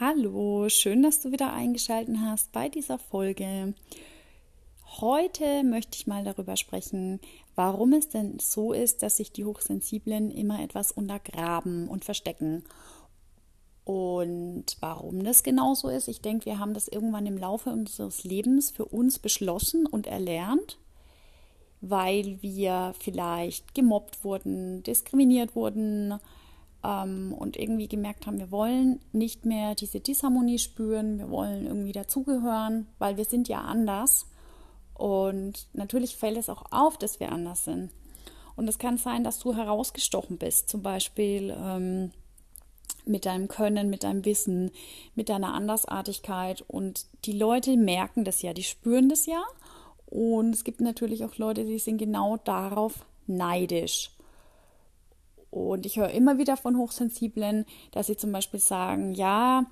Hallo, schön, dass du wieder eingeschaltet hast bei dieser Folge. Heute möchte ich mal darüber sprechen, warum es denn so ist, dass sich die Hochsensiblen immer etwas untergraben und verstecken. Und warum das genau so ist, ich denke, wir haben das irgendwann im Laufe unseres Lebens für uns beschlossen und erlernt, weil wir vielleicht gemobbt wurden, diskriminiert wurden, ähm, und irgendwie gemerkt haben, wir wollen nicht mehr diese Disharmonie spüren, wir wollen irgendwie dazugehören, weil wir sind ja anders. Und natürlich fällt es auch auf, dass wir anders sind. Und es kann sein, dass du herausgestochen bist, zum Beispiel ähm, mit deinem Können, mit deinem Wissen, mit deiner Andersartigkeit. Und die Leute merken das ja, die spüren das ja. Und es gibt natürlich auch Leute, die sind genau darauf neidisch. Und ich höre immer wieder von Hochsensiblen, dass sie zum Beispiel sagen, ja,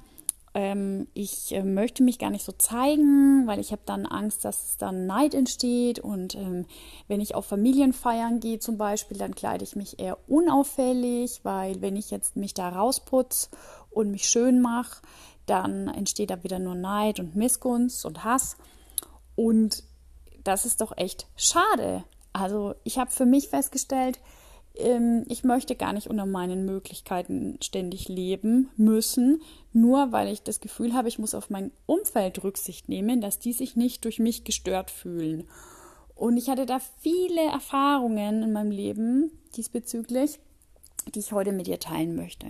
ähm, ich äh, möchte mich gar nicht so zeigen, weil ich habe dann Angst, dass dann Neid entsteht. Und ähm, wenn ich auf Familienfeiern gehe zum Beispiel, dann kleide ich mich eher unauffällig, weil wenn ich jetzt mich da rausputze und mich schön mache, dann entsteht da wieder nur Neid und Missgunst und Hass. Und das ist doch echt schade. Also ich habe für mich festgestellt, ich möchte gar nicht unter meinen Möglichkeiten ständig leben müssen, nur weil ich das Gefühl habe, ich muss auf mein Umfeld Rücksicht nehmen, dass die sich nicht durch mich gestört fühlen. Und ich hatte da viele Erfahrungen in meinem Leben diesbezüglich, die ich heute mit dir teilen möchte.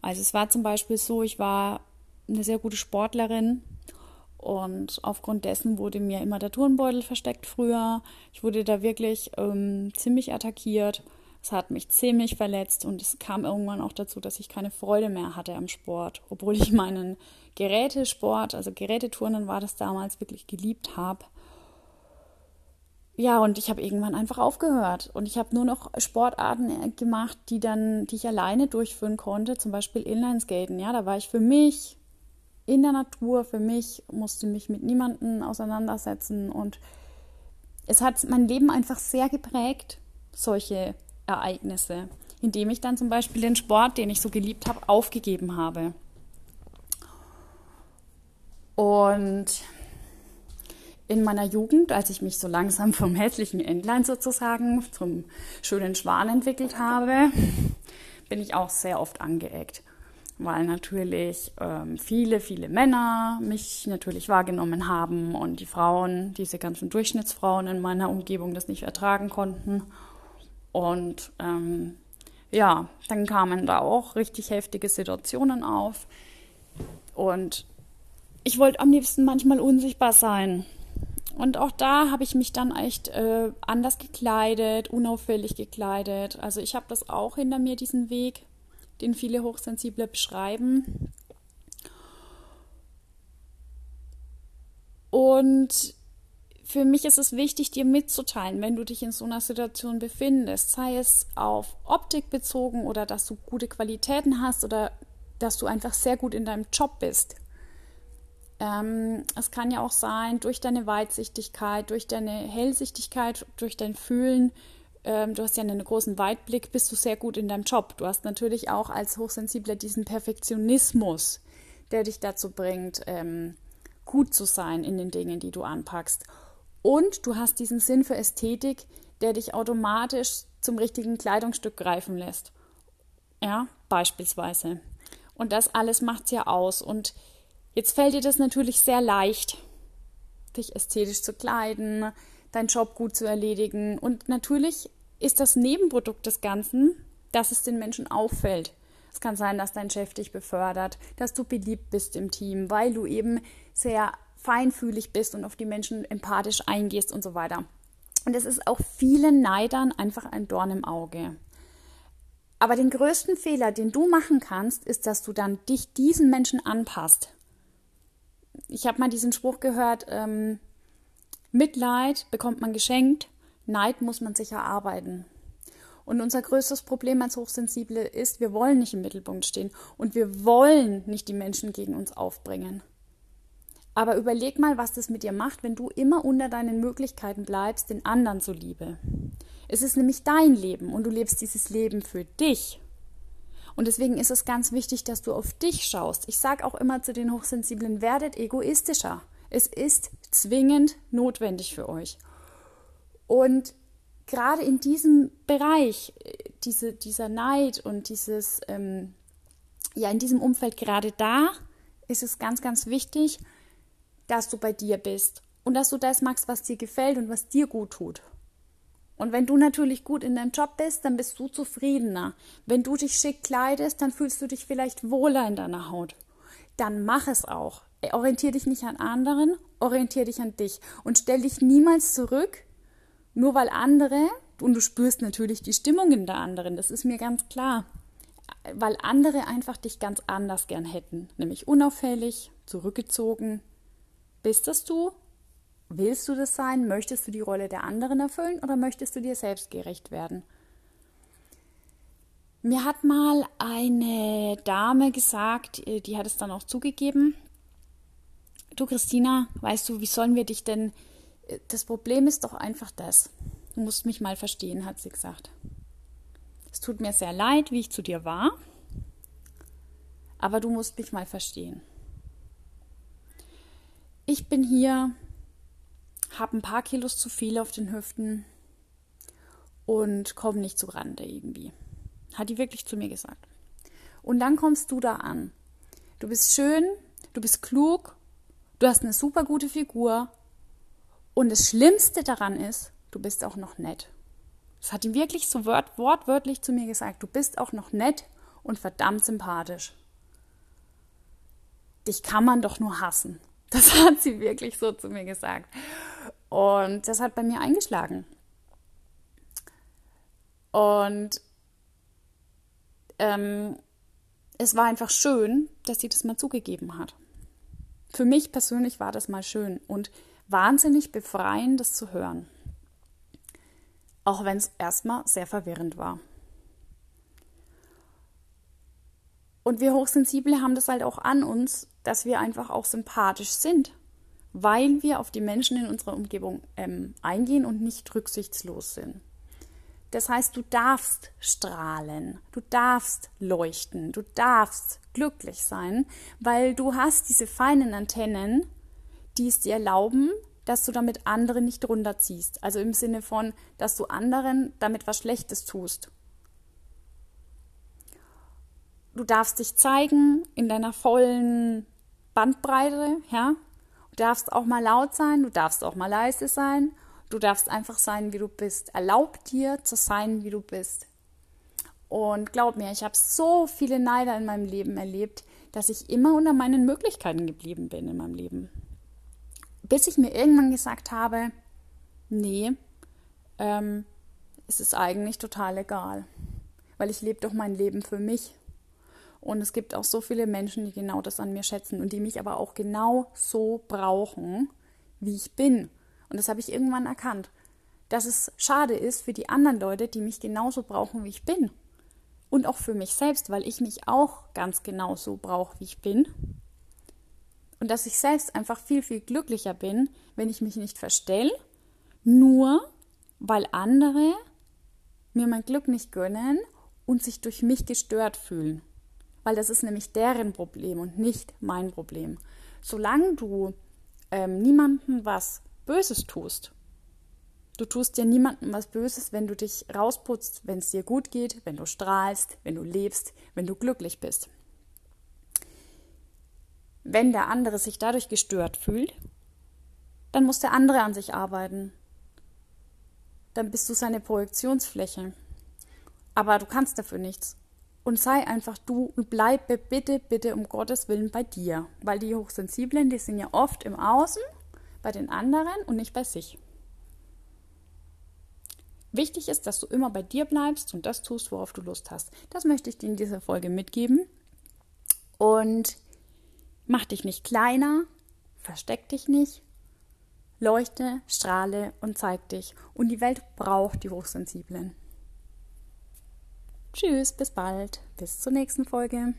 Also es war zum Beispiel so, ich war eine sehr gute Sportlerin, und aufgrund dessen wurde mir immer der Turnbeutel versteckt früher. Ich wurde da wirklich ähm, ziemlich attackiert. Es hat mich ziemlich verletzt und es kam irgendwann auch dazu, dass ich keine Freude mehr hatte am Sport, obwohl ich meinen Gerätesport, also Geräteturnen war das damals, wirklich geliebt habe. Ja, und ich habe irgendwann einfach aufgehört und ich habe nur noch Sportarten äh, gemacht, die dann, die ich alleine durchführen konnte, zum Beispiel Inlineskaten. Ja, da war ich für mich in der Natur. Für mich, musste mich mit niemandem auseinandersetzen. Und es hat mein Leben einfach sehr geprägt, solche Ereignisse, indem ich dann zum Beispiel den Sport, den ich so geliebt habe, aufgegeben habe. Und in meiner Jugend, als ich mich so langsam vom hässlichen Entlein sozusagen zum schönen Schwan entwickelt habe, bin ich auch sehr oft angeeckt weil natürlich ähm, viele, viele Männer mich natürlich wahrgenommen haben und die Frauen, diese ganzen Durchschnittsfrauen in meiner Umgebung das nicht ertragen konnten. Und ähm, ja, dann kamen da auch richtig heftige Situationen auf. Und ich wollte am liebsten manchmal unsichtbar sein. Und auch da habe ich mich dann echt äh, anders gekleidet, unauffällig gekleidet. Also ich habe das auch hinter mir, diesen Weg den viele Hochsensible beschreiben. Und für mich ist es wichtig, dir mitzuteilen, wenn du dich in so einer Situation befindest, sei es auf Optik bezogen oder dass du gute Qualitäten hast oder dass du einfach sehr gut in deinem Job bist. Ähm, es kann ja auch sein, durch deine Weitsichtigkeit, durch deine Hellsichtigkeit, durch dein Fühlen, ähm, du hast ja einen großen Weitblick, bist du sehr gut in deinem Job. Du hast natürlich auch als Hochsensibler diesen Perfektionismus, der dich dazu bringt, ähm, gut zu sein in den Dingen, die du anpackst. Und du hast diesen Sinn für Ästhetik, der dich automatisch zum richtigen Kleidungsstück greifen lässt. Ja, beispielsweise. Und das alles macht es ja aus. Und jetzt fällt dir das natürlich sehr leicht, dich ästhetisch zu kleiden, deinen Job gut zu erledigen. Und natürlich ist das Nebenprodukt des Ganzen, dass es den Menschen auffällt. Es kann sein, dass dein Chef dich befördert, dass du beliebt bist im Team, weil du eben sehr feinfühlig bist und auf die Menschen empathisch eingehst und so weiter. Und es ist auch vielen Neidern einfach ein Dorn im Auge. Aber den größten Fehler, den du machen kannst, ist, dass du dann dich diesen Menschen anpasst. Ich habe mal diesen Spruch gehört, ähm, Mitleid bekommt man geschenkt, Neid muss man sich erarbeiten. Und unser größtes Problem als Hochsensible ist, wir wollen nicht im Mittelpunkt stehen und wir wollen nicht die Menschen gegen uns aufbringen. Aber überleg mal, was das mit dir macht, wenn du immer unter deinen Möglichkeiten bleibst, den anderen zuliebe. Es ist nämlich dein Leben und du lebst dieses Leben für dich. Und deswegen ist es ganz wichtig, dass du auf dich schaust. Ich sage auch immer zu den Hochsensiblen, werdet egoistischer. Es ist zwingend notwendig für euch. Und gerade in diesem Bereich, diese, dieser Neid und dieses, ähm, ja, in diesem Umfeld, gerade da ist es ganz, ganz wichtig, dass du bei dir bist und dass du das magst, was dir gefällt und was dir gut tut. Und wenn du natürlich gut in deinem Job bist, dann bist du zufriedener. Wenn du dich schick kleidest, dann fühlst du dich vielleicht wohler in deiner Haut. Dann mach es auch. Orientier dich nicht an anderen, orientier dich an dich und stell dich niemals zurück, nur weil andere, und du spürst natürlich die Stimmungen der anderen, das ist mir ganz klar, weil andere einfach dich ganz anders gern hätten, nämlich unauffällig, zurückgezogen. Bist das du? Willst du das sein? Möchtest du die Rolle der anderen erfüllen oder möchtest du dir selbst gerecht werden? Mir hat mal eine Dame gesagt, äh, die hat es dann auch zugegeben. Du Christina, weißt du, wie sollen wir dich denn? Äh, das Problem ist doch einfach das. Du musst mich mal verstehen, hat sie gesagt. Es tut mir sehr leid, wie ich zu dir war, aber du musst mich mal verstehen. Ich bin hier habe ein paar Kilos zu viel auf den Hüften und komme nicht zu Rande irgendwie. Hat die wirklich zu mir gesagt. Und dann kommst du da an. Du bist schön, du bist klug, du hast eine super gute Figur und das Schlimmste daran ist, du bist auch noch nett. Das hat die wirklich so wort wortwörtlich zu mir gesagt. Du bist auch noch nett und verdammt sympathisch. Dich kann man doch nur hassen. Das hat sie wirklich so zu mir gesagt. Und das hat bei mir eingeschlagen. Und ähm, es war einfach schön, dass sie das mal zugegeben hat. Für mich persönlich war das mal schön und wahnsinnig befreiend, das zu hören. Auch wenn es erstmal sehr verwirrend war. Und wir Hochsensible haben das halt auch an uns, dass wir einfach auch sympathisch sind, weil wir auf die Menschen in unserer Umgebung ähm, eingehen und nicht rücksichtslos sind. Das heißt, du darfst strahlen, du darfst leuchten, du darfst glücklich sein, weil du hast diese feinen Antennen, die es dir erlauben, dass du damit andere nicht runterziehst. Also im Sinne von, dass du anderen damit was Schlechtes tust du darfst dich zeigen in deiner vollen Bandbreite, ja. Du darfst auch mal laut sein, du darfst auch mal leise sein, du darfst einfach sein, wie du bist. Erlaub dir zu sein, wie du bist. Und glaub mir, ich habe so viele Neider in meinem Leben erlebt, dass ich immer unter meinen Möglichkeiten geblieben bin in meinem Leben. Bis ich mir irgendwann gesagt habe, nee, ähm, es ist eigentlich total egal, weil ich lebe doch mein Leben für mich und es gibt auch so viele Menschen, die genau das an mir schätzen und die mich aber auch genau so brauchen, wie ich bin. Und das habe ich irgendwann erkannt, dass es schade ist für die anderen Leute, die mich genauso brauchen, wie ich bin. Und auch für mich selbst, weil ich mich auch ganz genauso brauche, wie ich bin. Und dass ich selbst einfach viel, viel glücklicher bin, wenn ich mich nicht verstelle, nur weil andere mir mein Glück nicht gönnen und sich durch mich gestört fühlen weil das ist nämlich deren Problem und nicht mein Problem. Solange du ähm, niemandem was Böses tust, du tust dir niemandem was Böses, wenn du dich rausputzt, wenn es dir gut geht, wenn du strahlst, wenn du lebst, wenn du glücklich bist. Wenn der andere sich dadurch gestört fühlt, dann muss der andere an sich arbeiten. Dann bist du seine Projektionsfläche. Aber du kannst dafür nichts und sei einfach du und bleibe bitte, bitte um Gottes Willen bei dir. Weil die Hochsensiblen, die sind ja oft im Außen, bei den anderen und nicht bei sich. Wichtig ist, dass du immer bei dir bleibst und das tust, worauf du Lust hast. Das möchte ich dir in dieser Folge mitgeben. Und mach dich nicht kleiner, versteck dich nicht, leuchte, strahle und zeig dich. Und die Welt braucht die Hochsensiblen. Tschüss, bis bald, bis zur nächsten Folge.